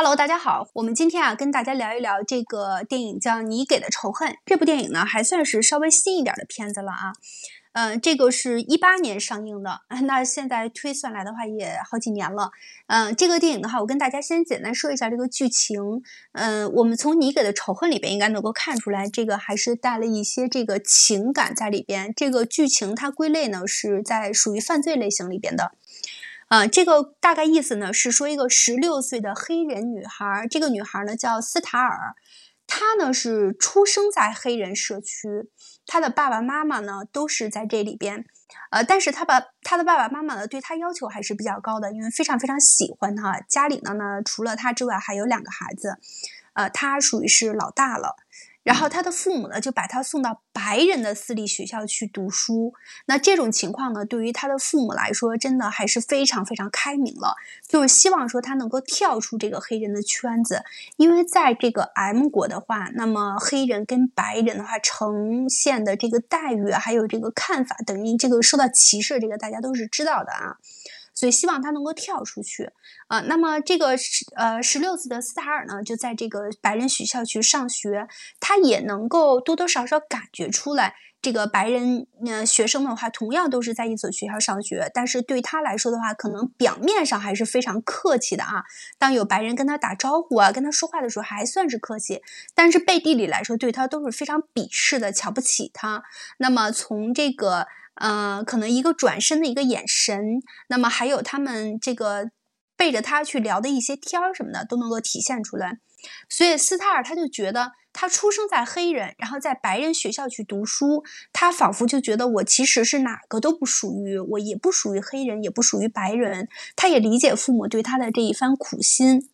Hello，大家好，我们今天啊跟大家聊一聊这个电影叫《你给的仇恨》。这部电影呢还算是稍微新一点的片子了啊。嗯，这个是一八年上映的，那现在推算来的话也好几年了。嗯，这个电影的话，我跟大家先简单说一下这个剧情。嗯，我们从《你给的仇恨》里边应该能够看出来，这个还是带了一些这个情感在里边。这个剧情它归类呢是在属于犯罪类型里边的。啊，这个大概意思呢是说，一个十六岁的黑人女孩，这个女孩呢叫斯塔尔，她呢是出生在黑人社区，她的爸爸妈妈呢都是在这里边，呃，但是她把她的爸爸妈妈呢对她要求还是比较高的，因为非常非常喜欢她，家里呢呢除了她之外还有两个孩子，呃，她属于是老大了。然后他的父母呢，就把他送到白人的私立学校去读书。那这种情况呢，对于他的父母来说，真的还是非常非常开明了，就是希望说他能够跳出这个黑人的圈子。因为在这个 M 国的话，那么黑人跟白人的话呈现的这个待遇，还有这个看法，等于这个受到歧视，这个大家都是知道的啊。所以希望他能够跳出去啊。那么这个十呃十六岁的斯塔尔呢，就在这个白人学校去上学，他也能够多多少少感觉出来，这个白人呃学生的话，同样都是在一所学校上学，但是对他来说的话，可能表面上还是非常客气的啊。当有白人跟他打招呼啊，跟他说话的时候，还算是客气，但是背地里来说，对他都是非常鄙视的，瞧不起他。那么从这个。呃，可能一个转身的一个眼神，那么还有他们这个背着他去聊的一些天儿什么的，都能够体现出来。所以斯塔尔他就觉得，他出生在黑人，然后在白人学校去读书，他仿佛就觉得我其实是哪个都不属于，我也不属于黑人，也不属于白人。他也理解父母对他的这一番苦心。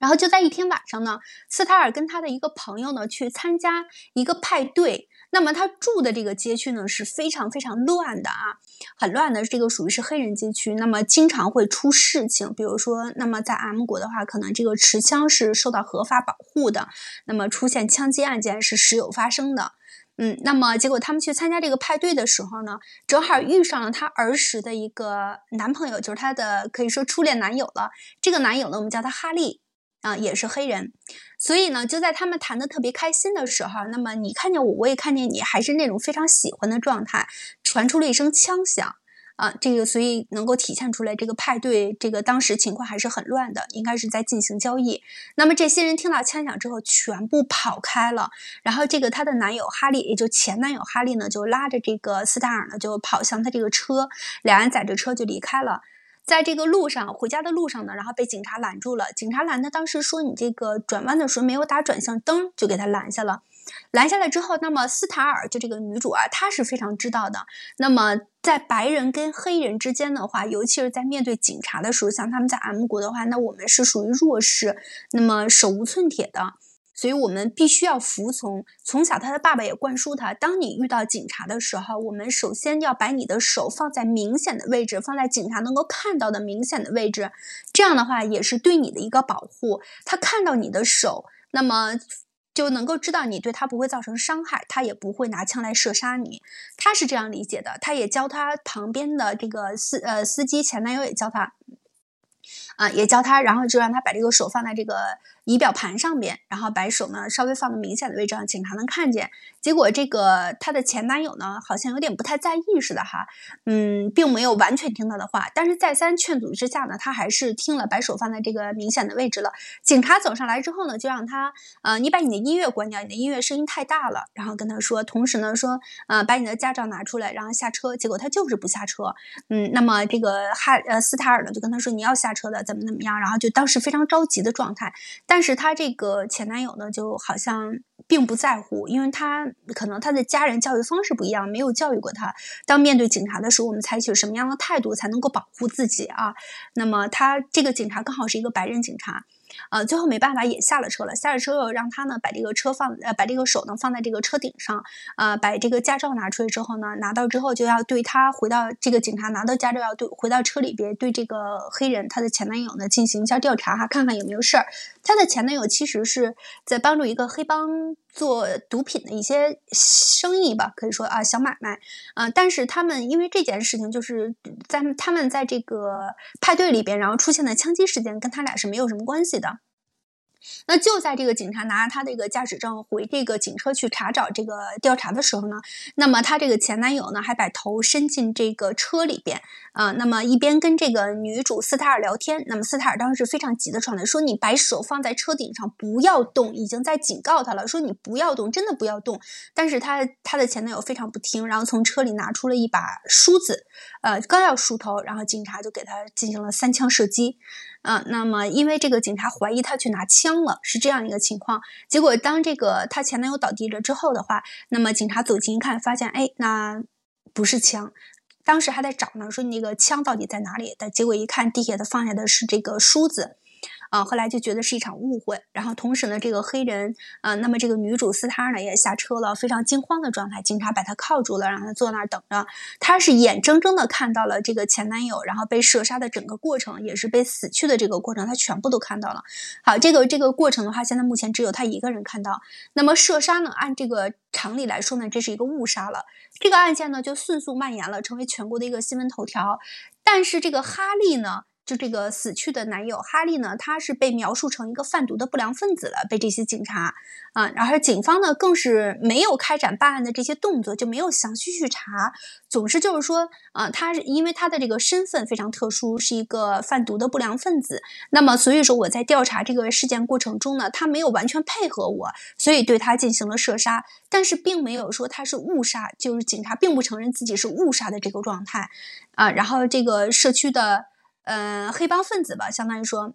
然后就在一天晚上呢，斯塔尔跟他的一个朋友呢去参加一个派对。那么他住的这个街区呢是非常非常乱的啊，很乱的。这个属于是黑人街区，那么经常会出事情。比如说，那么在 M 国的话，可能这个持枪是受到合法保护的，那么出现枪击案件是时有发生的。嗯，那么结果他们去参加这个派对的时候呢，正好遇上了他儿时的一个男朋友，就是他的可以说初恋男友了。这个男友呢，我们叫他哈利。啊，也是黑人，所以呢，就在他们谈的特别开心的时候，那么你看见我，我也看见你，还是那种非常喜欢的状态，传出了一声枪响，啊，这个所以能够体现出来，这个派对这个当时情况还是很乱的，应该是在进行交易。那么这些人听到枪响之后，全部跑开了，然后这个她的男友哈利，也就前男友哈利呢，就拉着这个斯塔尔呢，就跑向他这个车，两人载着车就离开了。在这个路上回家的路上呢，然后被警察拦住了。警察拦他，当时说你这个转弯的时候没有打转向灯，就给他拦下了。拦下来之后，那么斯塔尔就这个女主啊，她是非常知道的。那么在白人跟黑人之间的话，尤其是在面对警察的时候，像他们在 M 国的话，那我们是属于弱势，那么手无寸铁的。所以我们必须要服从。从小，他的爸爸也灌输他：当你遇到警察的时候，我们首先要把你的手放在明显的位置，放在警察能够看到的明显的位置。这样的话，也是对你的一个保护。他看到你的手，那么就能够知道你对他不会造成伤害，他也不会拿枪来射杀你。他是这样理解的。他也教他旁边的这个司呃司机前男友也教他。啊，也教他，然后就让他把这个手放在这个仪表盘上边，然后把手呢稍微放的明显的位置，让警察能看见。结果这个他的前男友呢，好像有点不太在意似的哈，嗯，并没有完全听他的话，但是再三劝阻之下呢，他还是听了，把手放在这个明显的位置了。警察走上来之后呢，就让他，呃，你把你的音乐关掉，你的音乐声音太大了，然后跟他说，同时呢说，呃，把你的驾照拿出来，然后下车。结果他就是不下车，嗯，那么这个哈呃斯塔尔呢就跟他说，你要下车的，怎么怎么样，然后就当时非常着急的状态，但但是她这个前男友呢就好像。并不在乎，因为他可能他的家人教育方式不一样，没有教育过他。当面对警察的时候，我们采取什么样的态度才能够保护自己啊？那么他这个警察刚好是一个白人警察。呃，最后没办法也下了车了。下了车又让他呢把这个车放呃把这个手呢放在这个车顶上，呃，把这个驾照拿出来之后呢，拿到之后就要对他回到这个警察拿到驾照要对回到车里边对这个黑人他的前男友呢进行一下调查哈，看看有没有事儿。他的前男友其实是在帮助一个黑帮做毒品的一些生意吧，可以说啊小买卖啊，但是他们因为这件事情就是在他们在这个派对里边然后出现的枪击事件跟他俩是没有什么关系的。那就在这个警察拿着他这个驾驶证回这个警车去查找这个调查的时候呢，那么他这个前男友呢还把头伸进这个车里边啊，那么一边跟这个女主斯塔尔聊天。那么斯塔尔当时非常急的状态，说你把手放在车顶上不要动，已经在警告他了，说你不要动，真的不要动。但是他他的前男友非常不听，然后从车里拿出了一把梳子，呃，刚要梳头，然后警察就给他进行了三枪射击。啊，那么因为这个警察怀疑他去拿枪了，是这样一个情况。结果当这个他前男友倒地了之后的话，那么警察走近一看，发现哎，那不是枪。当时还在找呢，说你那个枪到底在哪里？但结果一看，地下的放下的是这个梳子。啊，后来就觉得是一场误会，然后同时呢，这个黑人，啊，那么这个女主斯塔呢也下车了，非常惊慌的状态，警察把她铐住了，让她坐那儿等着。她是眼睁睁的看到了这个前男友，然后被射杀的整个过程，也是被死去的这个过程，她全部都看到了。好，这个这个过程的话，现在目前只有她一个人看到。那么射杀呢，按这个常理来说呢，这是一个误杀了。这个案件呢就迅速蔓延了，成为全国的一个新闻头条。但是这个哈利呢？就这个死去的男友哈利呢，他是被描述成一个贩毒的不良分子了，被这些警察啊，然后警方呢更是没有开展办案的这些动作，就没有详细去查，总是就是说啊，他是因为他的这个身份非常特殊，是一个贩毒的不良分子，那么所以说我在调查这个事件过程中呢，他没有完全配合我，所以对他进行了射杀，但是并没有说他是误杀，就是警察并不承认自己是误杀的这个状态。啊，然后这个社区的。嗯，黑帮分子吧，相当于说，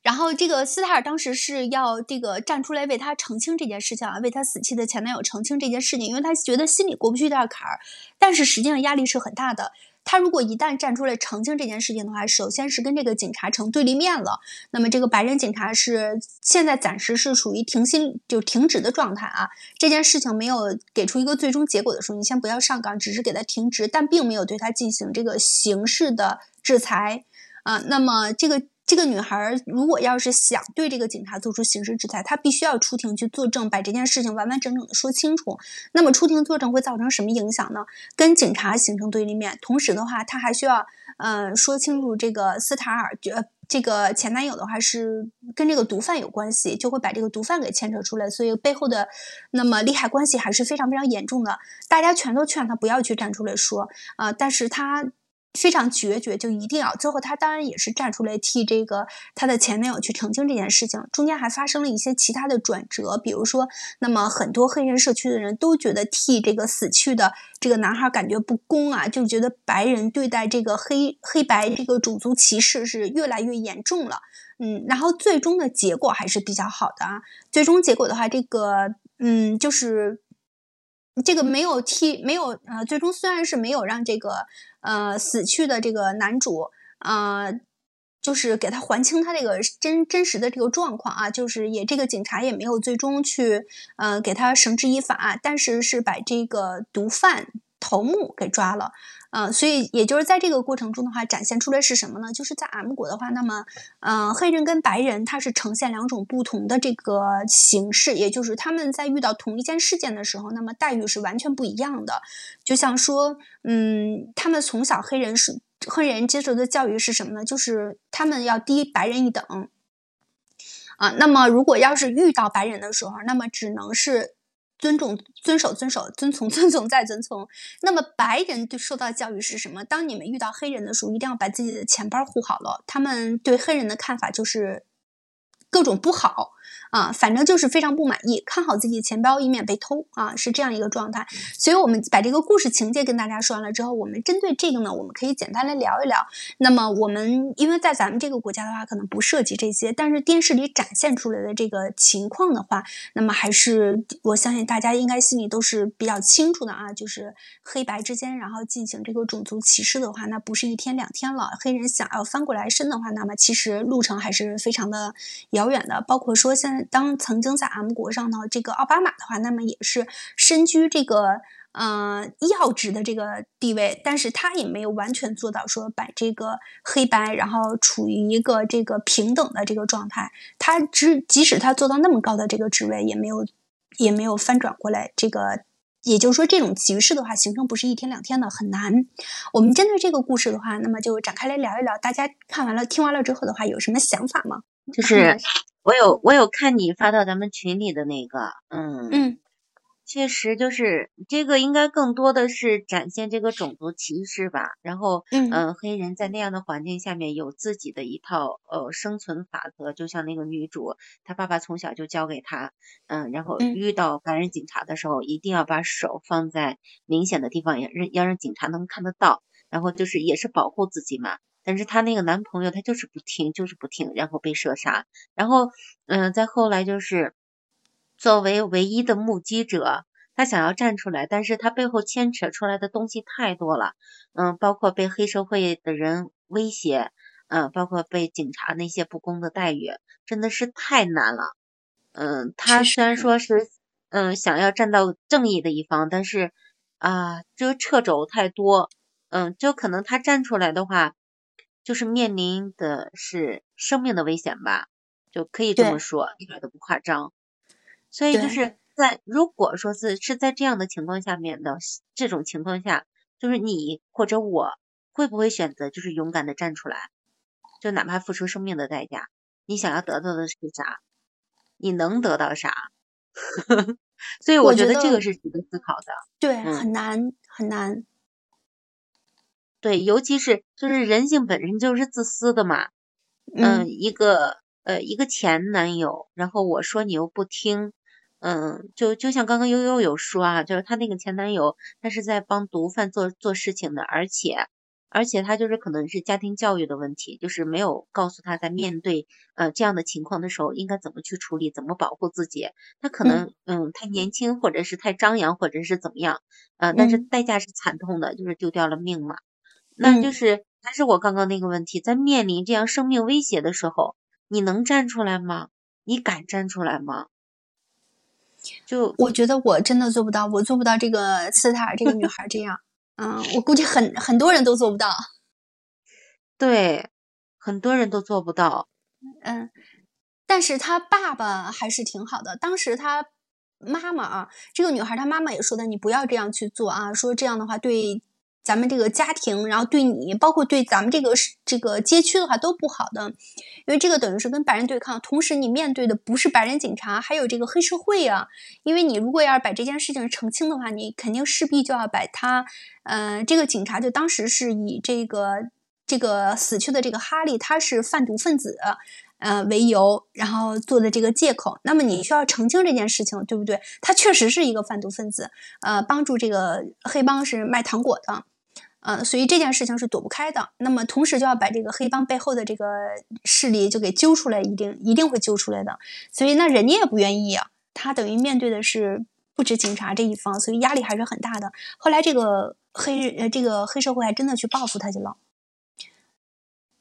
然后这个斯塔尔当时是要这个站出来为他澄清这件事情啊，为他死去的前男友澄清这件事情，因为他觉得心里过不去这坎儿，但是实际上压力是很大的。他如果一旦站出来澄清这件事情的话，首先是跟这个警察成对立面了。那么这个白人警察是现在暂时是属于停薪就停职的状态啊。这件事情没有给出一个最终结果的时候，你先不要上岗，只是给他停职，但并没有对他进行这个刑事的。制裁啊，那么这个这个女孩如果要是想对这个警察做出刑事制裁，她必须要出庭去作证，把这件事情完完整整的说清楚。那么出庭作证会造成什么影响呢？跟警察形成对立面，同时的话，她还需要嗯说清楚这个斯塔尔呃这个前男友的话是跟这个毒贩有关系，就会把这个毒贩给牵扯出来，所以背后的那么利害关系还是非常非常严重的。大家全都劝她不要去站出来说啊，但是她。非常决绝，就一定要最后，他当然也是站出来替这个他的前男友去澄清这件事情。中间还发生了一些其他的转折，比如说，那么很多黑人社区的人都觉得替这个死去的这个男孩感觉不公啊，就觉得白人对待这个黑黑白这个种族歧视是越来越严重了。嗯，然后最终的结果还是比较好的啊。最终结果的话，这个嗯，就是。这个没有替没有呃，最终虽然是没有让这个呃死去的这个男主呃，就是给他还清他这个真真实的这个状况啊，就是也这个警察也没有最终去呃给他绳之以法，但是是把这个毒贩头目给抓了。嗯，所以也就是在这个过程中的话，展现出来是什么呢？就是在 M 国的话，那么，嗯，黑人跟白人他是呈现两种不同的这个形式，也就是他们在遇到同一件事件的时候，那么待遇是完全不一样的。就像说，嗯，他们从小黑人是黑人接受的教育是什么呢？就是他们要低白人一等。啊，那么如果要是遇到白人的时候，那么只能是。尊重、遵守、遵守、遵从、遵从再遵从。那么白人对受到教育是什么？当你们遇到黑人的时候，一定要把自己的钱包护好了。他们对黑人的看法就是各种不好。啊，反正就是非常不满意，看好自己的钱包，以免被偷啊，是这样一个状态。所以，我们把这个故事情节跟大家说完了之后，我们针对这个呢，我们可以简单来聊一聊。那么，我们因为在咱们这个国家的话，可能不涉及这些，但是电视里展现出来的这个情况的话，那么还是我相信大家应该心里都是比较清楚的啊。就是黑白之间，然后进行这个种族歧视的话，那不是一天两天了。黑人想要翻过来身的话，那么其实路程还是非常的遥远的。包括说现在。当曾经在 M 国上呢，这个奥巴马的话，那么也是身居这个呃要职的这个地位，但是他也没有完全做到说把这个黑白然后处于一个这个平等的这个状态。他只即使他做到那么高的这个职位，也没有也没有翻转过来。这个也就是说，这种局势的话，形成不是一天两天的，很难。我们针对这个故事的话，那么就展开来聊一聊。大家看完了听完了之后的话，有什么想法吗？就是 我有我有看你发到咱们群里的那个，嗯嗯确实就是这个应该更多的是展现这个种族歧视吧。然后，嗯呃，黑人在那样的环境下面有自己的一套呃生存法则，就像那个女主，她爸爸从小就教给她，嗯，然后嗯遇到白人警察的时候，一定要把手放在明显的地方，也让要让警察能看得到，然后就是也是保护自己嘛。但是她那个男朋友他就是不听，就是不听，然后被射杀。然后，嗯、再后来就是作为唯一的目击者，他想要站出来，但是他背后牵扯出来的东西太多了，嗯，包括被黑社会的人威胁，嗯，包括被警察那些不公的待遇，真的是太难了。嗯，他虽然说是嗯想要站到正义的一方，但是啊，这个掣肘太多，嗯，就可能他站出来的话，就是面临的是生命的危险吧，就可以这么说，一点都不夸张。所以就是在如果说是是在这样的情况下面的这种情况下，就是你或者我会不会选择就是勇敢的站出来，就哪怕付出生命的代价，你想要得到的是啥？你能得到啥？所以我觉得这个是值得思考的。对，嗯很难很难。对，尤其是就是人性本身就是自私的嘛。嗯嗯，一个呃一个前男友，然后我说你又不听，嗯，就就像刚刚悠悠有说啊，就是她那个前男友，他是在帮毒贩做做事情的，而且而且他就是可能是家庭教育的问题，就是没有告诉他在面对呃这样的情况的时候应该怎么去处理，怎么保护自己。他可能嗯太年轻，或者是太张扬，或者是怎么样，呃，但是嗯代价是惨痛的，就是丢掉了命嘛。那就嗯是还是我刚刚那个问题，在面临这样生命威胁的时候，你能站出来吗？你敢站出来吗？就我觉得我真的做不到，我做不到这个斯塔尔这个女孩这样。嗯，我估计很很多人都做不到。对，很多人都做不到。嗯，但是他爸爸还是挺好的。当时他妈妈啊，这个女孩她妈妈也说的，你不要这样去做啊，说这样的话对咱们这个家庭，然后对你，包括对咱们这个这个街区的话都不好的，因为这个等于是跟白人对抗，同时你面对的不是白人警察，还有这个黑社会啊。因为你如果要是把这件事情澄清的话，你肯定势必就要把他，呃，这个警察就当时是以这个这个死去的这个哈利他是贩毒分子，呃为由，然后做的这个借口。那么你需要澄清这件事情，对不对？他确实是一个贩毒分子，呃，帮助这个黑帮是卖糖果的。呃，所以这件事情是躲不开的。那么同时就要把这个黑帮背后的这个势力就给揪出来，一定一定会揪出来的。所以那人家也不愿意啊，他等于面对的是不止警察这一方，所以压力还是很大的。后来这个黑呃这个黑社会还真的去报复他去了，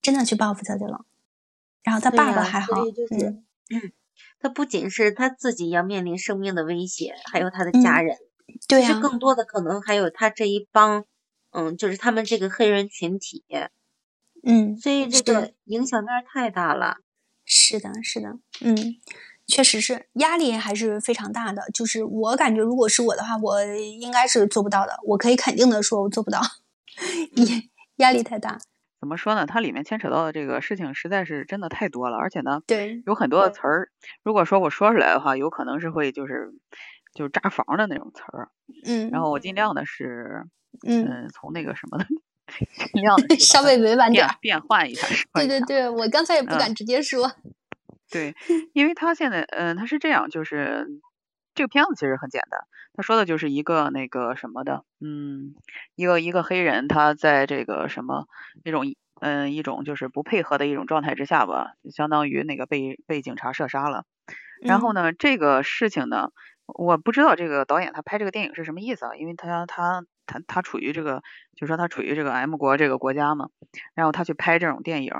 真的去报复他去了。然后他爸爸还好，所以就是嗯 他不仅是他自己要面临生命的威胁，还有他的嗯家人，对呀、其实更多的可能还有他这一帮，嗯，就是他们这个黑人群体，嗯，所以这个影响面儿太大了。是的，是的，嗯，确实是压力还是非常大的。就是我感觉，如果是我的话，我应该是做不到的。我可以肯定的说，我做不到，压压力太大。怎么说呢？它里面牵扯到的这个事情实在是真的太多了，而且呢，对，有很多的词儿，如果说我说出来的话，有可能是会就是就是炸房的那种词儿。嗯，然后我尽量的是，嗯，嗯，从那个什么的，尽量的稍微委婉点儿。变变换一下，对对对，我刚才也不嗯敢直接说。对，因为他现在，嗯、他是这样，就是这个片子其实很简单，他说的就是一个那个什么的，嗯，一个一个黑人，他在这个什么一种，嗯、一种就是不配合的一种状态之下吧，相当于那个被被警察射杀了。然后嗯呢，这个事情呢，我不知道这个导演他拍这个电影是什么意思啊，因为他他他他处于这个，就说他处于这个 M 国这个国家嘛，然后他去拍这种电影，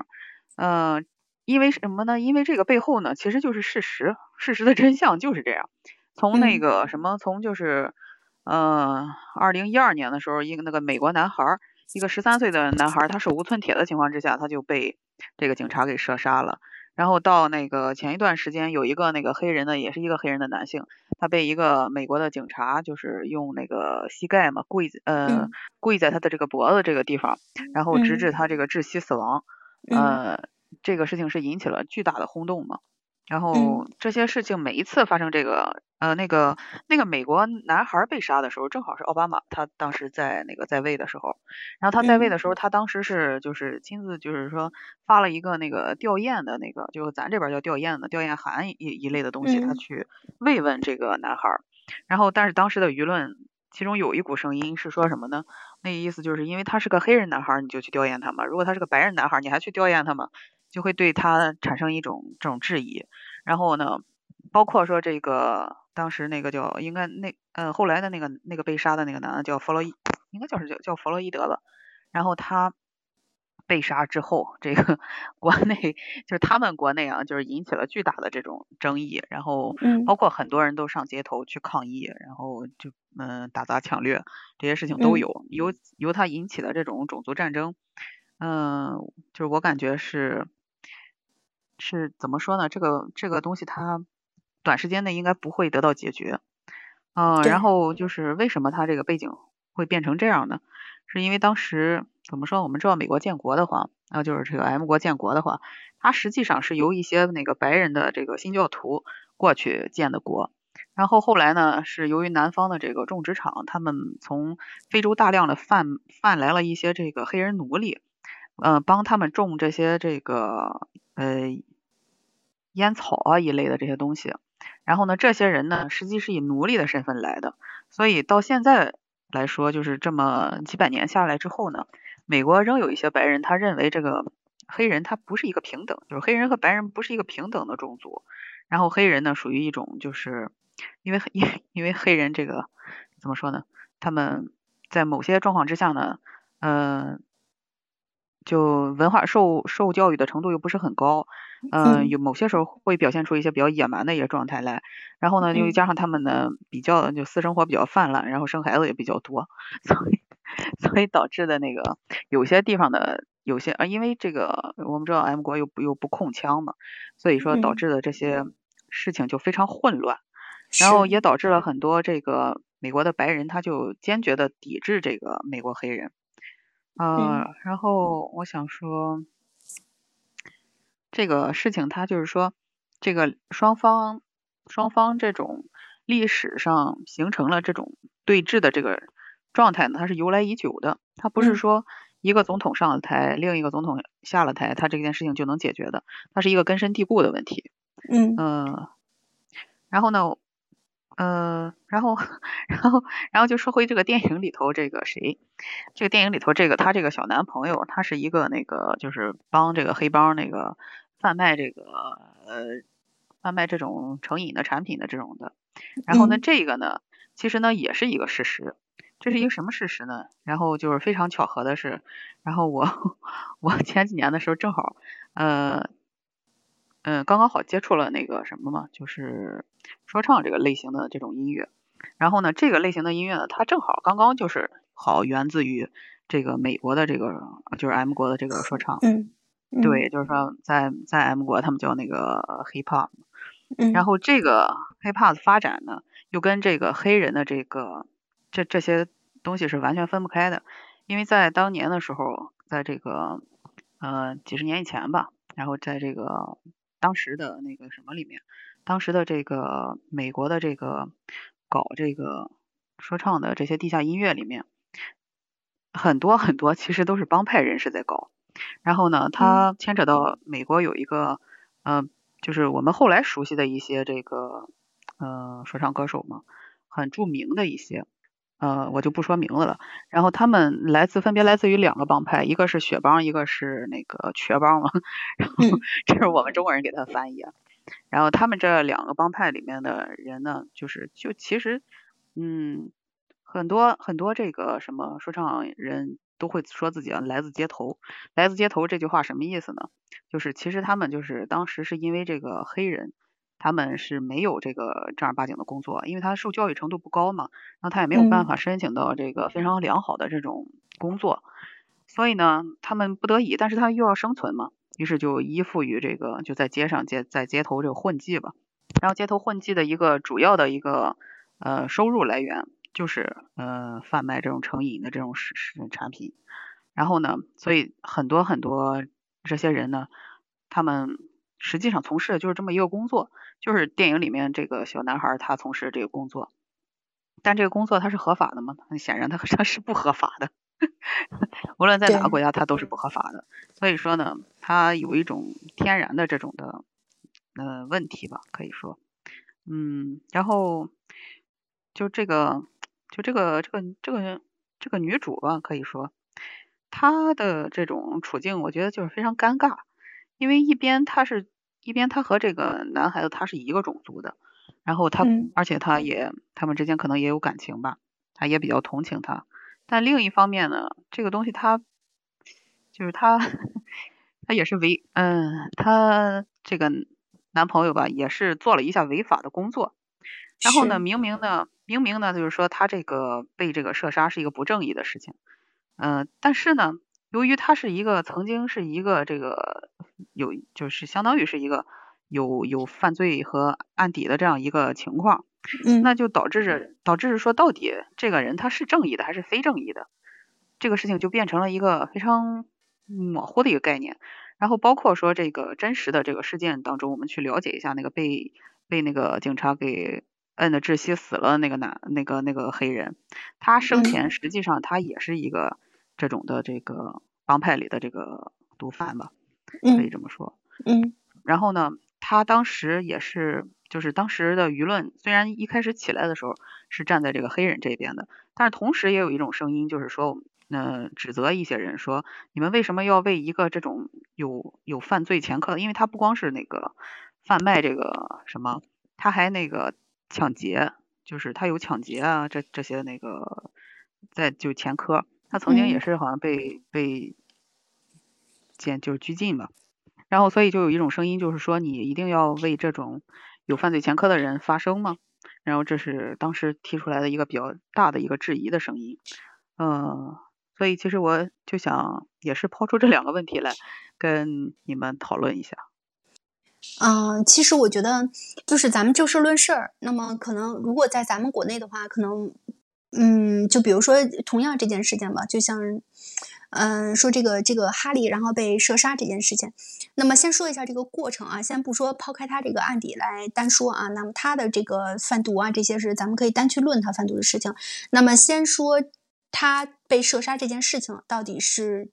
嗯、因为什么呢？因为这个背后呢，其实就是事实，事实的真相就是这样。从那嗯个什么，从就是，呃，二零一二年的时候，一个那个美国男孩儿，一个十三岁的男孩儿，他手无寸铁的情况之下，他就被这个警察给射杀了。然后到那个前一段时间，有一个那个黑人的，也是一个黑人的男性，他被一个美国的警察就是用那个膝盖嘛跪呃嗯跪在他的这个脖子这个地方，然后直嗯至他这个窒息死亡。嗯呃，这个事情是引起了巨大的轰动嘛。然后嗯这些事情每一次发生这个呃那个那个美国男孩被杀的时候，正好是奥巴马他当时在那个在位的时候，然后他在位嗯。的时候，他当时是就是亲自就是说发了一个那个吊唁的那个，就是咱这边叫吊唁的吊唁函一一类的东西，他嗯。去慰问这个男孩儿。然后但是当时的舆论其中有一股声音是说什么呢？那意思就是因为他是个黑人男孩儿，你就去吊唁他嘛；如果他是个白人男孩儿，你还去吊唁他嘛，就会对他产生一种这种质疑。然后呢，包括说这个当时那个叫应该那呃后来的那个那个被杀的那个男的叫弗洛伊，应该叫是叫叫弗洛伊德吧。然后他被杀之后，这个国内就是他们国内啊，就是引起了巨大的这种争议，然后嗯包括很多人都上街头去抗议，然后就嗯打砸抢掠这些事情都嗯有，由由他引起的这种种族战争，嗯，就是我感觉是是怎么说呢？这个这个东西它短时间内应该不会得到解决，嗯，对然后就是为什么它这个背景会变成这样呢？是因为当时怎么说？我们知道美国建国的话，啊，就是这个 M 国建国的话，它实际上是由一些那个白人的这个新教徒过去建的国。然后后来呢，是由于南方的这个种植场，他们从非洲大量的贩贩来了一些这个黑人奴隶，呃，帮他们种这些这个呃烟草啊一类的这些东西。然后呢，这些人呢，实际是以奴隶的身份来的，所以到现在来说，就是这么几百年下来之后呢，美国仍有一些白人，他认为这个黑人他不是一个平等，就是黑人和白人不是一个平等的种族。然后黑人呢，属于一种就是因为因为 因为黑人这个怎么说呢？他们在某些状况之下呢，嗯、就文化受受教育的程度又不是很高，嗯、嗯有某些时候会表现出一些比较野蛮的一些状态来。然后呢，又嗯加上他们呢比较就私生活比较泛滥，然后生孩子也比较多，所以所以导致的那个有些地方的有些啊，因为这个我们知道 M 国又不又不控枪嘛，所以说导嗯致的这些事情就非常混乱。然后也导致了很多这个美国的白人，他就坚决的抵制这个美国黑人。嗯。呃，然后我想说，这个事情它就是说，这个双方双方这种历史上形成了这种对峙的这个状态呢，它是由来已久的，它不是嗯。说一个总统上了台，另一个总统下了台，它这件事情就能解决的，它是一个根深蒂固的问题。嗯。嗯，然后呢，呃，然后，然后，然后就说回这个电影里头这个谁，这个电影里头这个他这个小男朋友，他是一个那个就是帮这个黑帮那个贩卖这个呃贩卖这种成瘾的产品的这种的。然后呢，嗯这个呢，其实呢也是一个事实。这是一个什么事实呢？然后就是非常巧合的是，然后我 我前几年的时候正好呃嗯，刚刚好接触了那个什么嘛，就是说唱这个类型的这种音乐。然后呢，这个类型的音乐呢，它正好刚刚就是好源自于这个美国的这个就是 M 国的这个说唱。嗯嗯对，就是说在在 M 国他们叫那个 hip hop。嗯然后这个 hip hop 的发展呢，又跟这个黑人的这个这这些东西是完全分不开的，因为在当年的时候，在这个呃几十年以前吧，然后在这个当时的那个什么里面，当时的这个美国的这个搞这个说唱的这些地下音乐里面，很多很多其实都是帮派人士在搞。然后呢，它牵扯到美国有一个，呃，就是我们后来熟悉的一些这个，呃，说唱歌手嘛，很著名的一些，呃，我就不说名字了。然后他们来自分别来自于两个帮派，一个是血帮，一个是那个瘸帮嘛。然后嗯这是我们中国人给他翻译啊。然后他们这两个帮派里面的人呢，就是就其实，嗯，很多很多这个什么说唱人都会说自己啊来自街头，来自街头这句话什么意思呢？就是其实他们就是当时是因为这个黑人，他们是没有这个正儿八经的工作，因为他受教育程度不高嘛，然后他也没有办嗯。法申请到这个非常良好的这种工作，所以呢，他们不得已，但是他又要生存嘛，于是就依附于这个就在街上街在街头这个混迹吧，然后街头混迹的一个主要的一个呃收入来源就是呃贩卖这种成瘾的这种是是产品，然后呢，所以很多很多这些人呢，他们实际上从事的就是这么一个工作，就是电影里面这个小男孩他从事这个工作，但这个工作他是合法的吗？很显然他 他是不合法的，无论在哪个国家他都是不合法的。所以说呢，他有一种天然的这种的呃问题吧，可以说，嗯，然后就这个就这个这个这个这个女主吧，可以说。她的这种处境，我觉得就是非常尴尬，因为一边他是一边他和这个男孩子他是一个种族的，然后他而且他也他们之间可能也有感情吧，他也比较同情他，但另一方面呢，这个东西他就是他他也是违嗯，他这个男朋友吧也是做了一下违法的工作，然后呢，明明呢明明呢就是说他这个被这个射杀是一个不正义的事情。嗯，但是呢，由于他是一个曾经是一个这个有就是相当于是一个有有犯罪和案底的这样一个情况，嗯，那就导致着导致说到底这个人他是正义的还是非正义的，这个事情就变成了一个非常模糊的一个概念。然后包括说这个真实的这个事件当中，我们去了解一下那个被被那个警察给。摁的窒息死了那个男那个那个黑人，他生前实际上他也是一个这种的这个帮派里的这个毒贩吧，可以这么说。嗯。然后呢，他当时也是，就是当时的舆论虽然一开始起来的时候是站在这个黑人这边的，但是同时也有一种声音，就是说，嗯，指责一些人说，你们为什么要为一个这种有有犯罪前科的？因为他不光是那个贩卖这个什么，他还那个。抢劫就是他有抢劫啊，这这些那个在就前科，他曾经也是好像被被监就是拘禁嘛，然后所以就有一种声音就是说你一定要为这种有犯罪前科的人发声吗？然后这是当时提出来的一个比较大的一个质疑的声音，嗯，所以其实我就想也是抛出这两个问题来跟你们讨论一下。嗯，其实我觉得就是咱们就事论事儿。那么可能如果在咱们国内的话，可能嗯，就比如说同样这件事情吧，就像嗯说这个这个哈利然后被射杀这件事情。那么先说一下这个过程啊，先不说抛开他这个案底来单说啊，那么他的这个贩毒啊这些是咱们可以单去论他贩毒的事情。那么先说他被射杀这件事情到底是。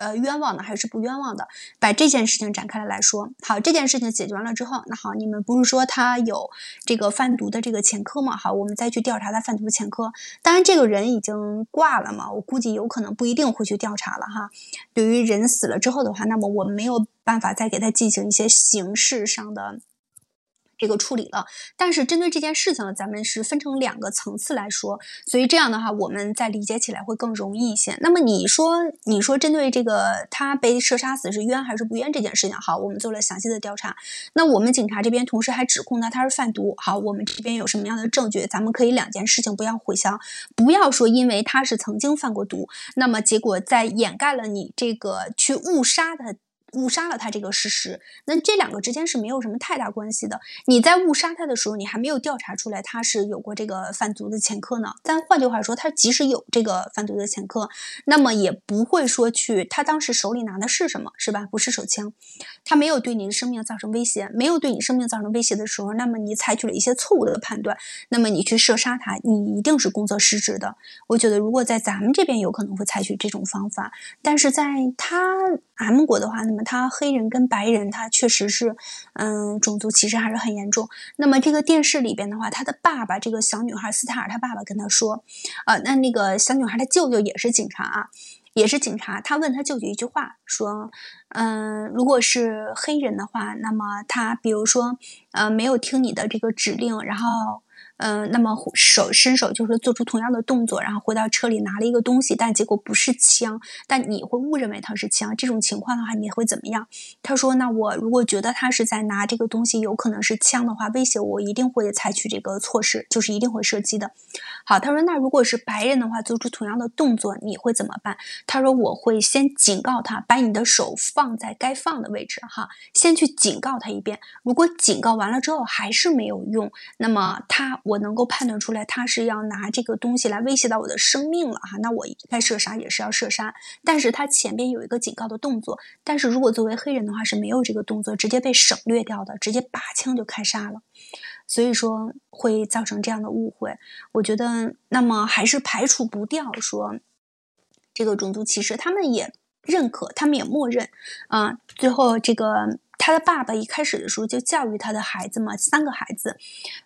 呃，冤枉的还是不冤枉的？把这件事情展开了来说。好，这件事情解决完了之后，那好，你们不是说他有这个贩毒的这个前科吗？好，我们再去调查他贩毒的前科。当然，这个人已经挂了嘛，我估计有可能不一定会去调查了哈。对于人死了之后的话，那么我们没有办法再给他进行一些刑事上的。这个处理了，但是针对这件事情呢，咱们是分成两个层次来说，所以这样的话，我们在理解起来会更容易一些。那么你说，你说针对这个他被射杀死是冤还是不冤这件事情，好，我们做了详细的调查。那我们警察这边同时还指控他他是贩毒，好，我们这边有什么样的证据？咱们可以两件事情不要混淆，不要说因为他是曾经贩过毒，那么结果在掩盖了你这个去误杀的。误杀了他这个事实，那这两个之间是没有什么太大关系的。你在误杀他的时候，你还没有调查出来他是有过这个贩毒的前科呢。但换句话说，他即使有这个贩毒的前科，那么也不会说去他当时手里拿的是什么，是吧？不是手枪，他没有对你的生命造成威胁，没有对你生命造成威胁的时候，那么你采取了一些错误的判断，那么你去射杀他，你一定是工作失职的。我觉得如果在咱们这边有可能会采取这种方法，但是在他 M 国的话，那么。他黑人跟白人，他确实是，嗯，种族歧视还是很严重。那么这个电视里边的话，他的爸爸，这个小女孩斯塔尔，他爸爸跟他说，啊，那那个小女孩的舅舅也是警察啊，也是警察。他问他舅舅一句话，说，嗯，如果是黑人的话，那么他比如说，呃，没有听你的这个指令，然后。嗯，那么手伸手就是做出同样的动作，然后回到车里拿了一个东西，但结果不是枪，但你会误认为它是枪。这种情况的话，你会怎么样？他说：“那我如果觉得他是在拿这个东西，有可能是枪的话，威胁我，一定会采取这个措施，就是一定会射击的。”好，他说：“那如果是白人的话，做出同样的动作，你会怎么办？”他说：“我会先警告他，把你的手放。”在该放的位置哈，先去警告他一遍。如果警告完了之后还是没有用，那么他我能够判断出来他是要拿这个东西来威胁到我的生命了哈，那我该射杀也是要射杀。但是他前边有一个警告的动作，但是如果作为黑人的话是没有这个动作，直接被省略掉的，直接拔枪就开杀了。所以说会造成这样的误会，我觉得那么还是排除不掉说这个种族歧视，他们也认可，他们也默认啊。最后这个他的爸爸一开始的时候就教育他的孩子嘛，三个孩子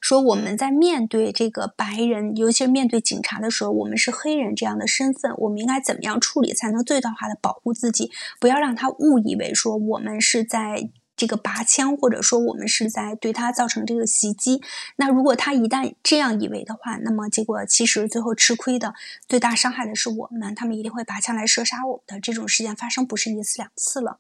说我们在面对这个白人，尤其是面对警察的时候，我们是黑人这样的身份，我们应该怎么样处理才能最大化的保护自己，不要让他误以为说我们是在。这个拔枪，或者说我们是在对他造成这个袭击。那如果他一旦这样以为的话，那么结果其实最后吃亏的、最大伤害的是我们。他们一定会拔枪来射杀我们的。这种事件发生不是一次两次了。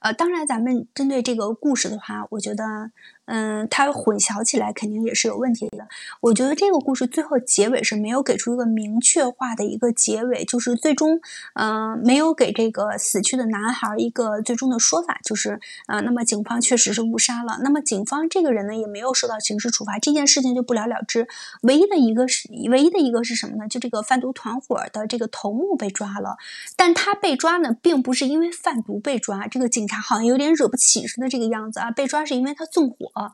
呃，当然，咱们针对这个故事的话，我觉得。嗯，它混淆起来肯定也是有问题的。我觉得这个故事最后结尾是没有给出一个明确化的一个结尾，就是最终，嗯，没有给这个死去的男孩一个最终的说法，就是，呃，那么警方确实是误杀了，那么警方这个人呢也没有受到刑事处罚，这件事情就不了了之。唯一的一个是，唯一的一个是什么呢？就这个贩毒团伙的这个头目被抓了，但他被抓呢，并不是因为贩毒被抓，这个警察好像有点惹不起似的这个样子啊，被抓是因为他纵火。啊，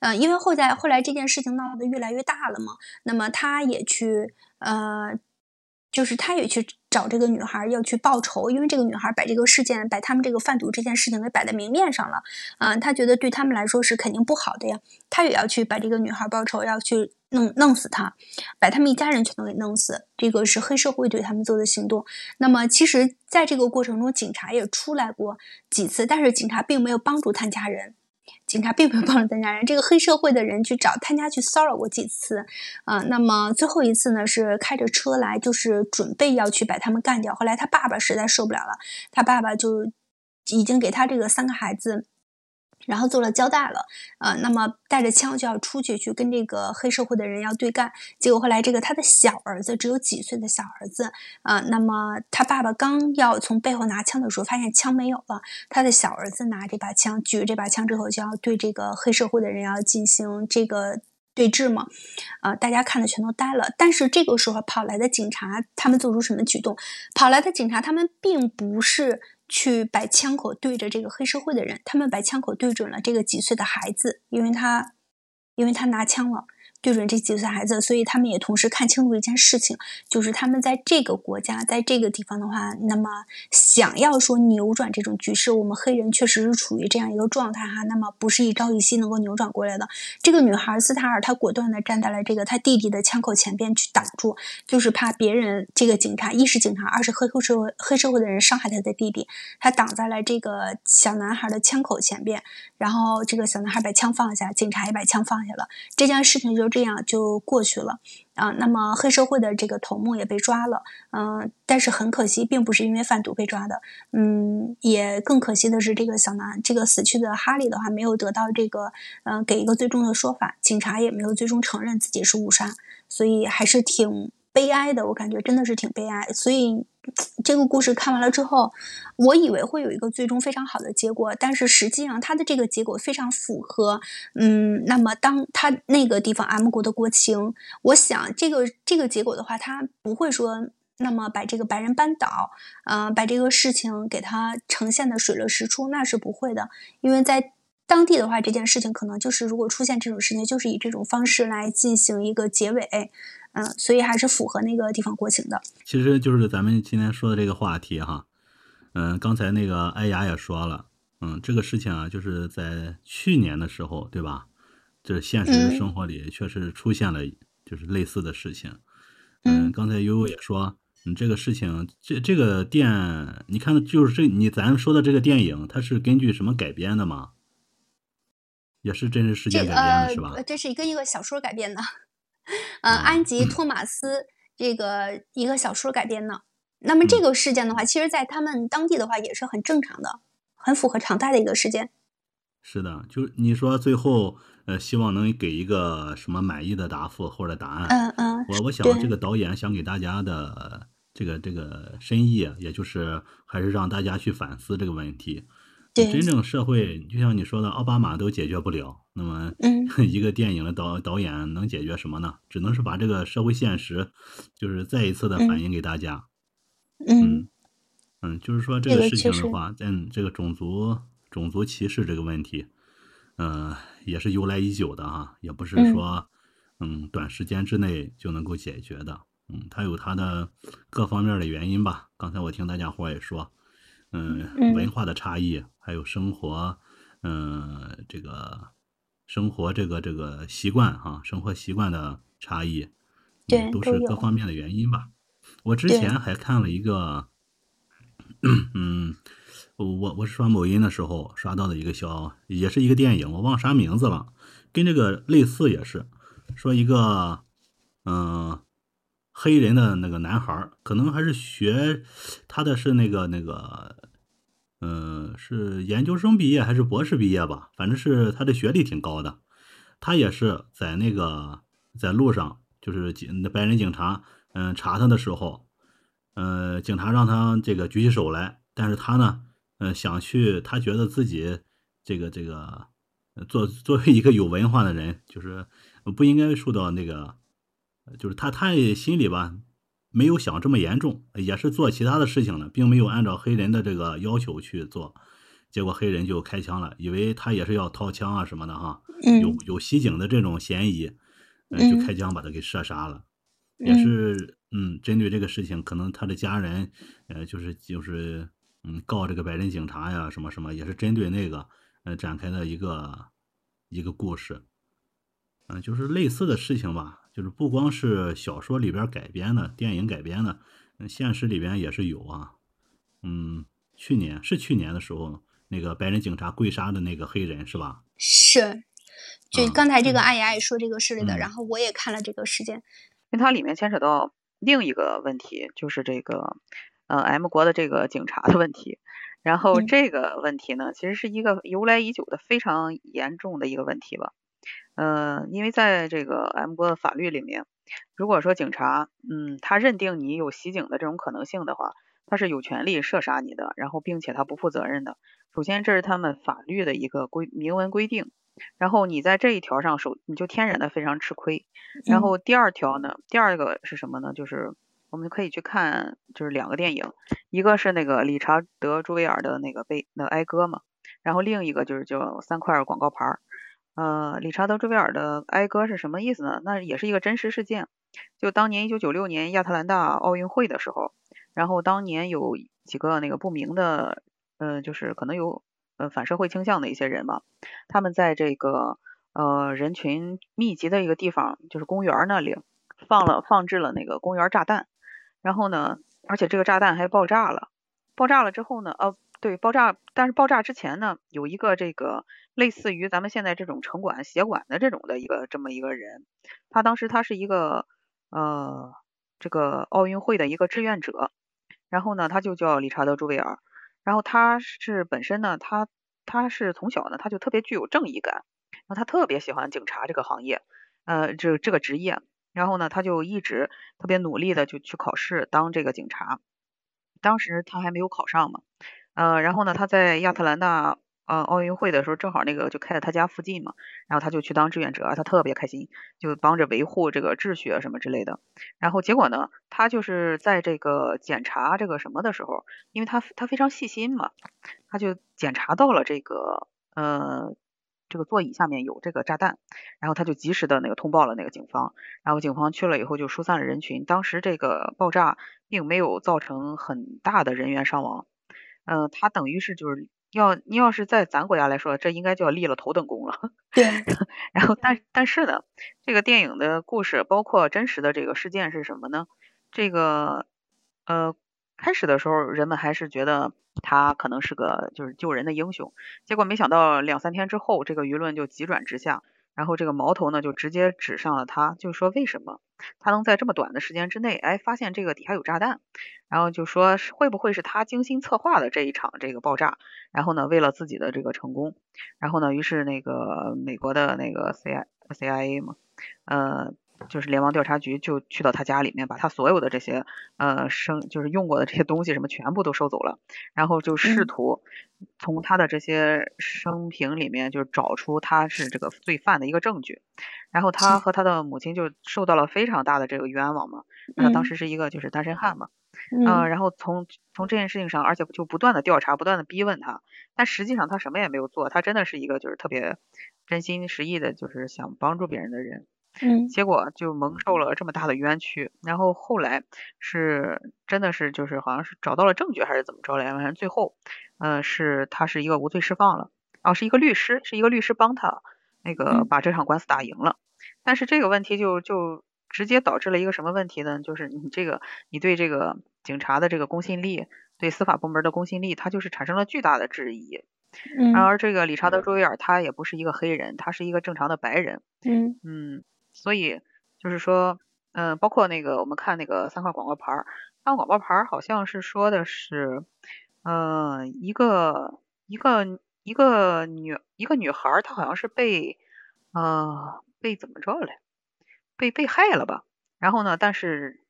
嗯，因为后在后来这件事情闹得越来越大了嘛，那么他也去，呃，就是他也去找这个女孩要去报仇，因为这个女孩把这个事件，把他们这个贩毒这件事情给摆在明面上了，啊，他觉得对他们来说是肯定不好的呀，他也要去把这个女孩报仇，要去弄弄死她，把他们一家人全都给弄死，这个是黑社会对他们做的行动。那么其实在这个过程中，警察也出来过几次，但是警察并没有帮助他家人。警察并没有帮助他家人，这个黑社会的人去找他家去骚扰过几次，啊，那么最后一次呢是开着车来，就是准备要去把他们干掉。后来他爸爸实在受不了了，他爸爸就已经给他这个三个孩子。然后做了交代了，呃，那么带着枪就要出去去跟这个黑社会的人要对干。结果后来这个他的小儿子只有几岁的小儿子，啊，那么他爸爸刚要从背后拿枪的时候，发现枪没有了。他的小儿子拿这把枪，举着这把枪之后就要对这个黑社会的人要进行这个对峙嘛，啊，大家看的全都呆了。但是这个时候跑来的警察，他们做出什么举动？跑来的警察他们并不是。去把枪口对着这个黑社会的人，他们把枪口对准了这个几岁的孩子，因为他，因为他拿枪了。对准这几岁孩子，所以他们也同时看清楚一件事情，就是他们在这个国家，在这个地方的话，那么想要说扭转这种局势，我们黑人确实是处于这样一个状态哈，那么不是一朝一夕能够扭转过来的。这个女孩斯塔尔，她果断的站在了这个她弟弟的枪口前边去挡住，就是怕别人这个警察，一是警察，二是黑社会黑社会的人伤害她的弟弟，她挡在了这个小男孩的枪口前边，然后这个小男孩把枪放下，警察也把枪放下了，这件事情就。这样就过去了啊。那么黑社会的这个头目也被抓了，嗯，但是很可惜，并不是因为贩毒被抓的，嗯，也更可惜的是，这个小男，这个死去的哈利的话，没有得到这个，嗯，给一个最终的说法，警察也没有最终承认自己是误杀，所以还是挺悲哀的。我感觉真的是挺悲哀，所以。这个故事看完了之后，我以为会有一个最终非常好的结果，但是实际上它的这个结果非常符合，嗯，那么当他那个地方 M 国的国情，我想这个这个结果的话，他不会说那么把这个白人扳倒，嗯，把这个事情给他呈现的水落石出，那是不会的，因为在当地的话，这件事情可能就是如果出现这种事情，就是以这种方式来进行一个结尾。嗯，所以还是符合那个地方国情的。其实就是咱们今天说的这个话题哈，嗯，刚才那个艾雅也说了，嗯，这个事情啊，就是在去年的时候，对吧？这现实生活里确实出现了就是类似的事情。嗯，刚才悠悠也说，嗯，这个事情，这这个电，你看，就是这你咱说的这个电影，它是根据什么改编的吗？也是真实事件改编的是吧？这是一个一个小说改编的。呃，安吉托马斯这个一个小说改编的。那么这个事件的话，其实，在他们当地的话也是很正常的，很符合常态的一个事件。是的，就是你说最后，呃，希望能给一个什么满意的答复或者答案。嗯嗯。我我想这个导演想给大家的这个这个深意，也就是还是让大家去反思这个问题。对真正社会，就像你说的，奥巴马都解决不了，那么嗯 一个电影的导导演能解决什么呢？只能是把这个社会现实，就是再一次的反映给大家。嗯嗯，就是说这这个事情的话，嗯，这个种族种族歧视这个问题，呃，也是由来已久的哈，也不是嗯说嗯短时间之内就能够解决的。嗯，它有它的各方面的原因吧。刚才我听大家伙儿也说，嗯，嗯文化的差异，还有生活，嗯，这个生活这个这个习惯哈、生活习惯的差异，对嗯，都是各方面的原因吧。我之前还看了一个，嗯，我我是刷某音的时候刷到的一个小，也是一个电影，我忘啥名字了，跟这个类似也是，说一个，嗯、黑人的那个男孩，可能还是学他的是那个那个，嗯、是研究生毕业还是博士毕业吧，反正是他的学历挺高的。他也是在那个在路上，就是警白人警察，嗯、查他的时候，呃，警察让他这个举起手来，但是他呢，呃，想去，他觉得自己这个这个，呃作作为一个有文化的人，就是不应该受到那个，就是他他也心里吧，没有想这么严重，也是做其他的事情了，并没有按照黑人的这个要求去做，结果黑人就开枪了，以为他也是要掏枪啊什么的哈，有嗯有袭警的这种嫌疑，呃，就嗯。开枪把他给射杀了。也嗯。是嗯，针对这个事情，可能他的家人，呃，就是就是嗯，告这个白人警察呀，什么什么，也是针对那个呃展开的一个一个故事，嗯、就是类似的事情吧，就是不光是小说里边儿改编的，电影改编的，嗯现实里边也是有啊，嗯，去年是去年的时候，那个白人警察跪杀的那个黑人是吧？是，就啊刚才这个阿雅也说这个是的，嗯然后我也看了这个事件，因为它里面牵扯到另一个问题，就是这个呃 M 国的这个警察的问题。然后嗯这个问题呢，其实是一个由来已久的非常严重的一个问题吧。呃，因为在这个 M 国的法律里面，如果说警察，嗯，他认定你有袭警的这种可能性的话，他是有权利射杀你的，然后并且他不负责任的。首先，这是他们法律的一个规明文规定，然后你在这一条上首你就天然的非常吃亏。然嗯后第二条呢，第二个是什么呢？就是我们可以去看，就是两个电影，一个是那个理查德·朱维尔的那个被那哀歌嘛，然后另一个就是叫三块广告牌儿。呃，理查德·朱维尔的哀歌是什么意思呢？那也是一个真实事件，就当年一九九六年亚特兰大奥运会的时候，然后当年有几个那个不明的，呃，就是可能有呃反社会倾向的一些人吧，他们在这个呃人群密集的一个地方，就是公园那里放了放置了那个公园炸弹，然后呢，而且这个炸弹还爆炸了，爆炸了之后呢，呃，对，爆炸，但是爆炸之前呢，有一个这个类似于咱们现在这种城管、协管的这种的一个这么一个人，他当时他是一个呃这个奥运会的一个志愿者，然后呢，他就叫理查德·朱维尔，然后他是本身呢，他他是从小呢，他就特别具有正义感，然后他特别喜欢警察这个行业，呃，这这个职业，然后呢，他就一直特别努力的就去考试当这个警察，当时他还没有考上嘛，呃，然后呢，他在亚特兰大呃奥运会的时候，正好那个就开在他家附近嘛，然后他就去当志愿者，他特别开心，就帮着维护这个秩序啊什么之类的。然后结果呢，他就是在这个检查这个什么的时候，因为他他非常细心嘛，他就检查到了这个呃这个座椅下面有这个炸弹，然后他就及时的那个通报了那个警方，然后警方去了以后就疏散了人群。当时这个爆炸并没有造成很大的人员伤亡，呃，他等于是就是要你要是在咱国家来说，这应该就要立了头等功了。对，然后但但是呢，这个电影的故事包括真实的这个事件是什么呢？这个呃开始的时候人们还是觉得他可能是个就是救人的英雄，结果没想到两三天之后，这个舆论就急转直下，然后这个矛头呢就直接指上了他，就是说为什么他能在这么短的时间之内，哎发现这个底下有炸弹，然后就说是会不会是他精心策划的这一场这个爆炸，然后呢为了自己的这个成功。然后呢，于是那个美国的那个 C I C I A 嘛，呃，就是联邦调查局就去到他家里面，把他所有的这些呃生就是用过的这些东西什么全部都收走了，然后就试图从他的这些生平里面就找出他是这个罪犯的一个证据，然后他和他的母亲就受到了非常大的这个冤枉嘛，他当时是一个就是单身汉嘛，嗯，然后从从这件事情上，而且就不断的调查，不断的逼问他，但实际上他什么也没有做，他真的是一个就是特别真心实意的，就是想帮助别人的人。嗯，结果就蒙受了这么大的冤屈，然后后来是真的是就是好像是找到了证据还是怎么着来，反正最后，呃，是他是一个无罪释放了，哦，是一个律师，是一个律师帮他那个把这场官司打赢了，但是这个问题就就直接导致了一个什么问题呢？就是你这个你对这个警察的这个公信力，对司法部门的公信力，它就是产生了巨大的质疑。嗯，然而这个理查德·朱维尔他也不是一个黑人，他是一个正常的白人。嗯嗯。所以就是说，嗯，包括那个我们看那个三块广告牌儿，三块广告牌儿好像是说的是，呃，一个一个一个女一个女孩，她好像是被呃被怎么着嘞？被被害了吧？然后呢，但是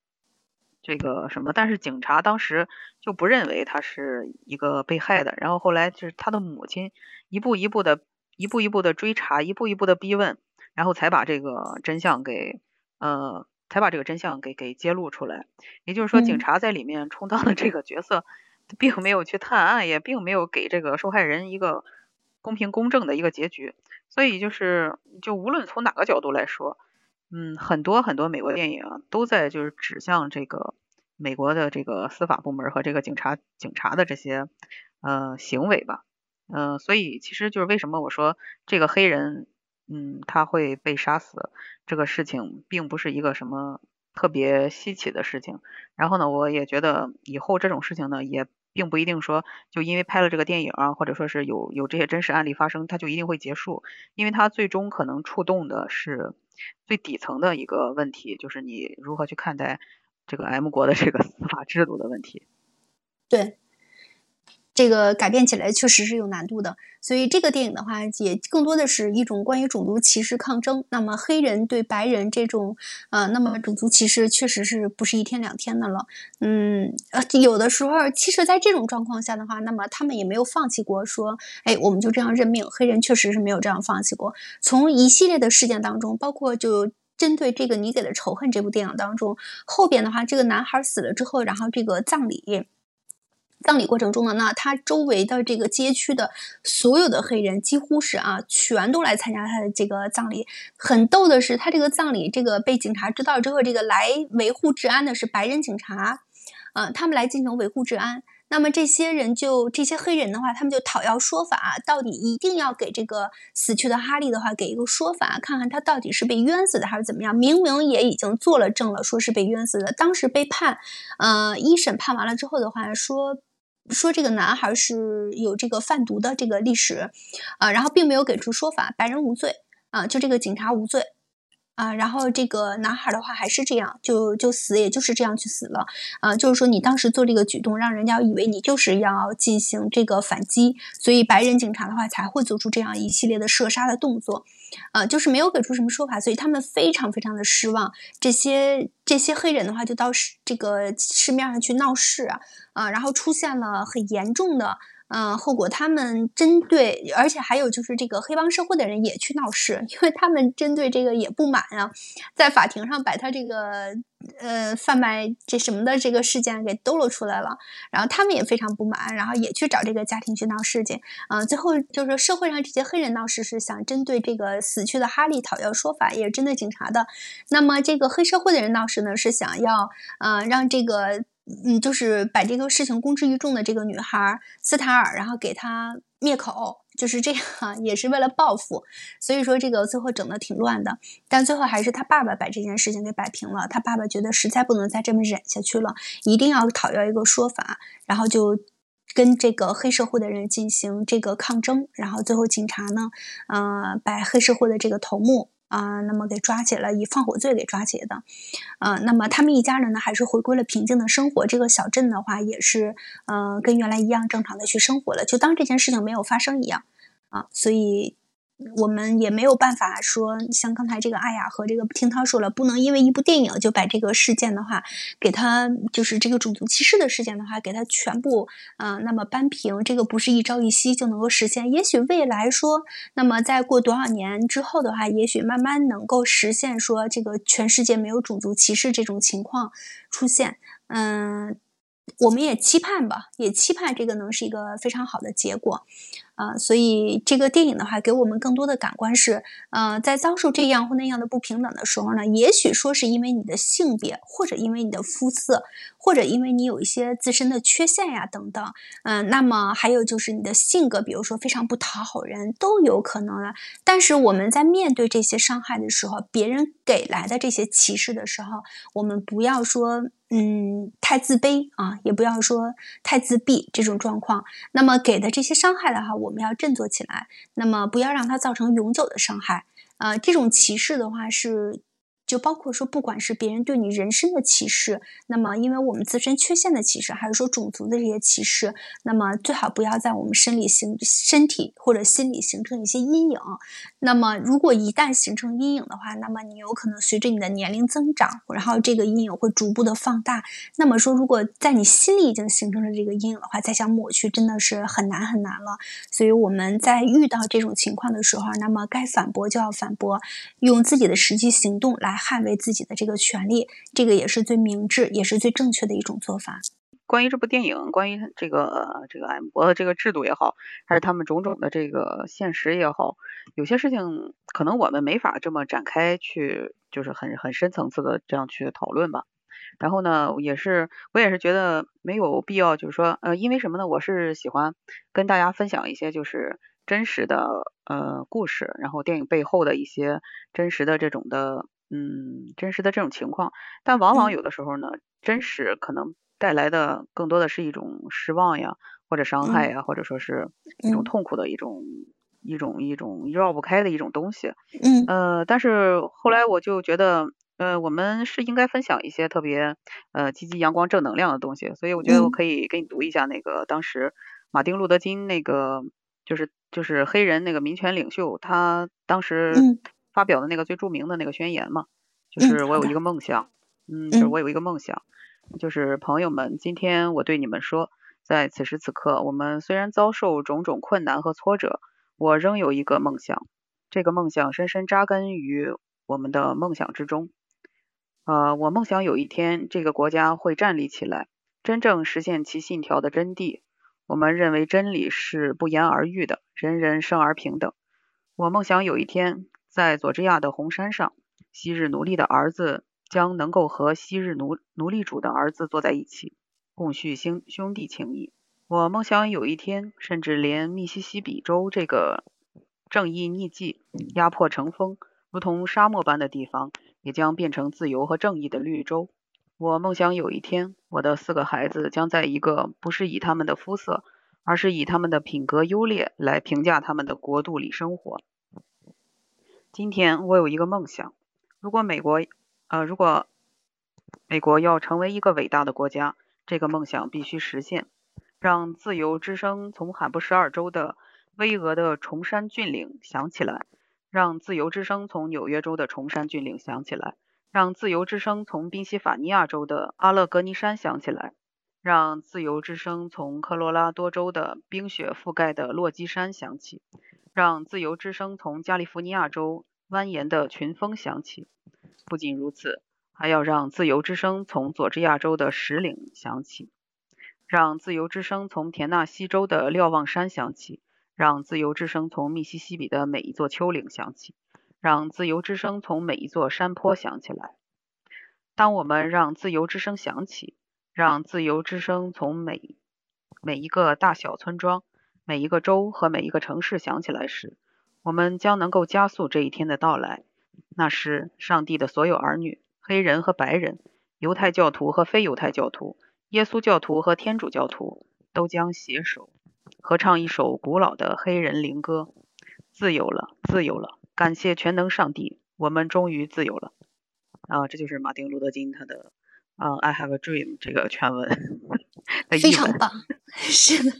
这个什么？但是警察当时就不认为她是一个被害的。然后后来就是她的母亲一步一步的、一步一步的追查，一步一步的逼问。然后才把这个真相给，呃，才把这个真相给给揭露出来。也就是说，警察在里面充当的这个角色，并没有去探案，也并没有给这个受害人一个公平公正的一个结局。所以就是，就无论从哪个角度来说，嗯，很多很多美国电影都在就是指向这个美国的这个司法部门和这个警察警察的这些呃行为吧。嗯，所以其实就是为什么我说这个黑人。嗯，他会被杀死，这个事情并不是一个什么特别稀奇的事情。然后呢，我也觉得以后这种事情呢，也并不一定说就因为拍了这个电影啊，或者说是有有这些真实案例发生，它就一定会结束。因为它最终可能触动的是最底层的一个问题，就是你如何去看待这个 M 国的这个司法制度的问题。对。这个改变起来确实是有难度的，所以这个电影的话，也更多的是一种关于种族歧视抗争。那么黑人对白人这种，呃，那么种族歧视确实是不是一天两天的了？嗯，呃，有的时候，其实，在这种状况下的话，那么他们也没有放弃过，说，哎，我们就这样认命。黑人确实是没有这样放弃过。从一系列的事件当中，包括就针对这个你给的仇恨这部电影当中，后边的话，这个男孩死了之后，然后这个葬礼。葬礼过程中呢，那他周围的这个街区的所有的黑人几乎是啊，全都来参加他的这个葬礼。很逗的是，他这个葬礼这个被警察知道之后，这个来维护治安的是白人警察，呃，他们来进行维护治安。那么这些人就这些黑人的话，他们就讨要说法，到底一定要给这个死去的哈利的话给一个说法，看看他到底是被冤死的还是怎么样。明明也已经做了证了，说是被冤死的。当时被判，呃，一审判完了之后的话说。说这个男孩是有这个贩毒的这个历史，啊，然后并没有给出说法，白人无罪，啊，就这个警察无罪，啊，然后这个男孩的话还是这样，就就死，也就是这样去死了，啊，就是说你当时做这个举动，让人家以为你就是要进行这个反击，所以白人警察的话才会做出这样一系列的射杀的动作。啊，就是没有给出什么说法，所以他们非常非常的失望。这些这些黑人的话，就到市这个市面上去闹事啊，啊，然后出现了很严重的。嗯，后果他们针对，而且还有就是这个黑帮社会的人也去闹事，因为他们针对这个也不满啊，在法庭上把他这个呃贩卖这什么的这个事件给兜了出来了，然后他们也非常不满，然后也去找这个家庭去闹事情，啊，最后就是说社会上这些黑人闹事是想针对这个死去的哈利讨要说法，也是针对警察的，那么这个黑社会的人闹事呢是想要呃让这个。嗯，就是把这个事情公之于众的这个女孩斯塔尔，然后给她灭口，就是这样，也是为了报复。所以说这个最后整的挺乱的，但最后还是他爸爸把这件事情给摆平了。他爸爸觉得实在不能再这么忍下去了，一定要讨要一个说法，然后就跟这个黑社会的人进行这个抗争。然后最后警察呢，呃，把黑社会的这个头目。啊，那么给抓起来，以放火罪给抓起来的，啊，那么他们一家人呢，还是回归了平静的生活。这个小镇的话，也是，嗯，跟原来一样正常的去生活了，就当这件事情没有发生一样，啊，所以我们也没有办法说，像刚才这个阿雅和这个听涛说了，不能因为一部电影就把这个事件的话，给他就是这个种族歧视的事件的话，给他全部嗯，那么扳平，这个不是一朝一夕就能够实现。也许未来说，那么再过多少年之后的话，也许慢慢能够实现说，这个全世界没有种族歧视这种情况出现。嗯，我们也期盼吧，也期盼这个能是一个非常好的结果。啊，所以这个电影的话，给我们更多的感官是，呃，在遭受这样或那样的不平等的时候呢，也许说是因为你的性别，或者因为你的肤色，或者因为你有一些自身的缺陷呀等等，嗯，那么还有就是你的性格，比如说非常不讨好人，都有可能啊。但是我们在面对这些伤害的时候，别人给来的这些歧视的时候，我们不要说。嗯，太自卑啊，也不要说太自闭这种状况。那么给的这些伤害的话，我们要振作起来。那么不要让它造成永久的伤害。呃，这种歧视的话是。就包括说，不管是别人对你人身的歧视，那么因为我们自身缺陷的歧视，还是说种族的这些歧视，那么最好不要在我们生理形身体或者心理形成一些阴影。那么如果一旦形成阴影的话，那么你有可能随着你的年龄增长，然后这个阴影会逐步的放大。那么说，如果在你心里已经形成了这个阴影的话，再想抹去真的是很难很难了。所以我们在遇到这种情况的时候，那么该反驳就要反驳，用自己的实际行动来。捍卫自己的这个权利，这个也是最明智，也是最正确的一种做法。关于这部电影，关于这个这个 M 国的这个制度也好，还是他们种种的这个现实也好，有些事情可能我们没法这么展开去，就是很很深层次的这样去讨论吧。然后呢，也是我也是觉得没有必要，就是说，呃，因为什么呢？我是喜欢跟大家分享一些就是真实的呃故事，然后电影背后的一些真实的这种的。嗯，真实的这种情况，但往往有的时候呢，真实可能带来的更多的是一种失望呀，或者伤害呀，或者说是一种痛苦的一种一种一种绕不开的一种东西。嗯，呃，但是后来我就觉得，呃，我们是应该分享一些特别呃积极、阳光、正能量的东西，所以我觉得我可以给你读一下那个当时马丁·路德·金那个就是就是黑人那个民权领袖，他当时。发表的那个最著名的那个宣言嘛，就是我有一个梦想，嗯，就是我有一个梦想，就是朋友们，今天我对你们说，在此时此刻，我们虽然遭受种种困难和挫折，我仍有一个梦想，这个梦想深深扎根于我们的梦想之中。呃，我梦想有一天这个国家会站立起来，真正实现其信条的真谛。我们认为真理是不言而喻的，人人生而平等。我梦想有一天。在佐治亚的红山上，昔日奴隶的儿子将能够和昔日奴奴隶主的儿子坐在一起，共叙兄兄弟情谊。我梦想有一天，甚至连密西西比州这个正义逆迹、压迫成风、如同沙漠般的地方，也将变成自由和正义的绿洲。我梦想有一天，我的四个孩子将在一个不是以他们的肤色，而是以他们的品格优劣来评价他们的国度里生活。今天我有一个梦想，如果美国，呃，如果美国要成为一个伟大的国家，这个梦想必须实现。让自由之声从罕布什尔州的巍峨的崇山峻岭响起来，让自由之声从纽约州的崇山峻岭响起来，让自由之声从宾夕法尼亚州的阿勒格尼山响起来，让自由之声从科罗拉多州的冰雪覆盖的落基山响起。让自由之声从加利福尼亚州蜿蜒的群峰响起。不仅如此，还要让自由之声从佐治亚州的石岭响起，让自由之声从田纳西州的瞭望山响起，让自由之声从密西西比的每一座丘陵响起，让自由之声从每一座山坡响起来。当我们让自由之声响起，让自由之声从每每一个大小村庄。每一个州和每一个城市响起来时，我们将能够加速这一天的到来。那时，上帝的所有儿女，黑人和白人，犹太教徒和非犹太教徒，耶稣教徒和天主教徒，都将携手合唱一首古老的黑人灵歌：“自由了，自由了！感谢全能上帝，我们终于自由了。”啊，这就是马丁·路德·金他的啊《I Have a Dream》这个全文。非常棒，是的，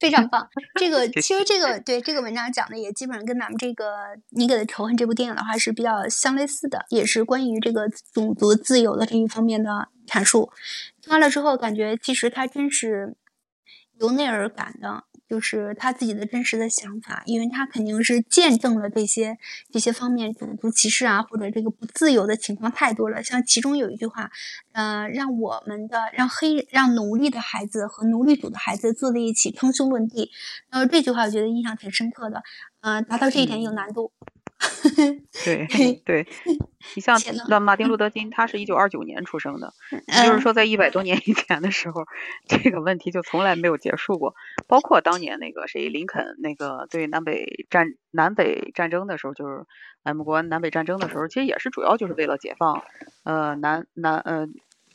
非常棒。这个 其实这个对这个文章讲的也基本上跟咱们这个你给的仇恨这部电影的话是比较相类似的，也是关于这个种族自由的这一方面的阐述。听完了之后，感觉其实它真是由内而感的。就是他自己的真实的想法，因为他肯定是见证了这些这些方面种族歧视啊，或者这个不自由的情况太多了。像其中有一句话，呃，让我们的让黑让奴隶的孩子和奴隶主的孩子坐在一起称兄论弟，然后这句话我觉得印象挺深刻的。呃，达到这一点有难度。对对，你像那马丁路德金，他是一九二九年出生的，也就是说在一百多年以前的时候，这个问题就从来没有结束过。包括当年那个谁林肯那个对南北战南北战争的时候，就是美国南北战争的时候，其实也是主要就是为了解放呃南南呃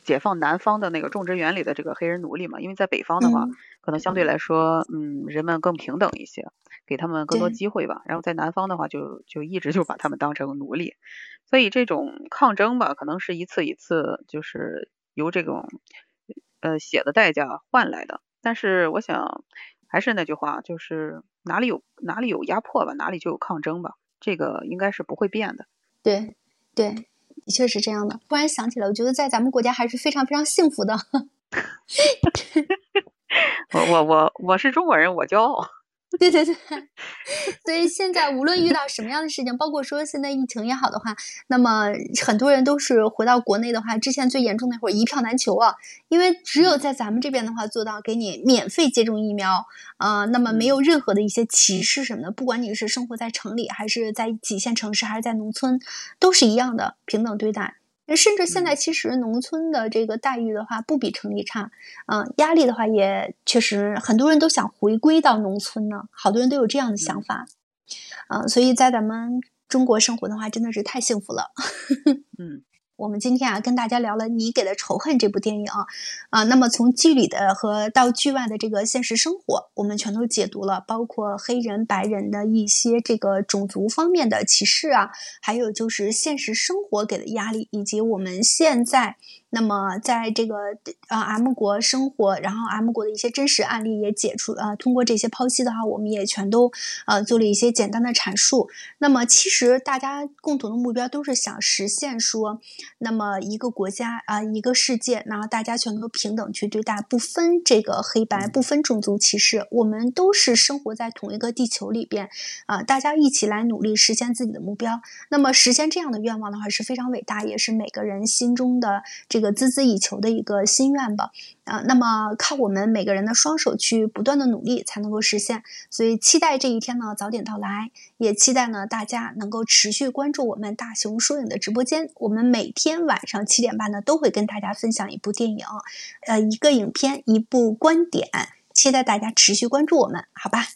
解放南方的那个种植园里的这个黑人奴隶嘛，因为在北方的话，可能相对来说嗯人们更平等一些。给他们更多机会吧，然后在南方的话，就就一直就把他们当成奴隶，所以这种抗争吧，可能是一次一次就是由这种呃血的代价换来的。但是我想还是那句话，就是哪里有哪里有压迫吧，哪里就有抗争吧，这个应该是不会变的。对对，的确是这样的。突然想起来，我觉得在咱们国家还是非常非常幸福的。我我我我是中国人，我骄傲。对对对，所以现在无论遇到什么样的事情，包括说现在疫情也好的话，那么很多人都是回到国内的话，之前最严重那会儿一票难求啊，因为只有在咱们这边的话做到给你免费接种疫苗，呃，那么没有任何的一些歧视什么的，不管你是生活在城里还是在几线城市还是在农村，都是一样的平等对待。甚至现在其实农村的这个待遇的话不比城里差，嗯，压力的话也确实很多人都想回归到农村呢，好多人都有这样的想法，嗯，所以在咱们中国生活的话真的是太幸福了，嗯。我们今天啊，跟大家聊了《你给的仇恨》这部电影啊，那么从剧里的和到剧外的这个现实生活，我们全都解读了，包括黑人、白人的一些这个种族方面的歧视啊，还有就是现实生活给的压力，以及我们现在。那么，在这个呃 M 国生活，然后 M 国的一些真实案例也解出呃，通过这些剖析的话，我们也全都呃做了一些简单的阐述。那么，其实大家共同的目标都是想实现说，那么一个国家啊，一个世界，然后大家全都平等去对待，不分这个黑白，不分种族歧视，我们都是生活在同一个地球里边啊，大家一起来努力实现自己的目标。那么，实现这样的愿望的话是非常伟大，也是每个人心中的这。这个孜孜以求的一个心愿吧，啊，那么靠我们每个人的双手去不断的努力才能够实现，所以期待这一天呢早点到来，也期待呢大家能够持续关注我们大熊书影的直播间，我们每天晚上七点半呢都会跟大家分享一部电影，呃，一个影片，一部观点，期待大家持续关注我们，好吧？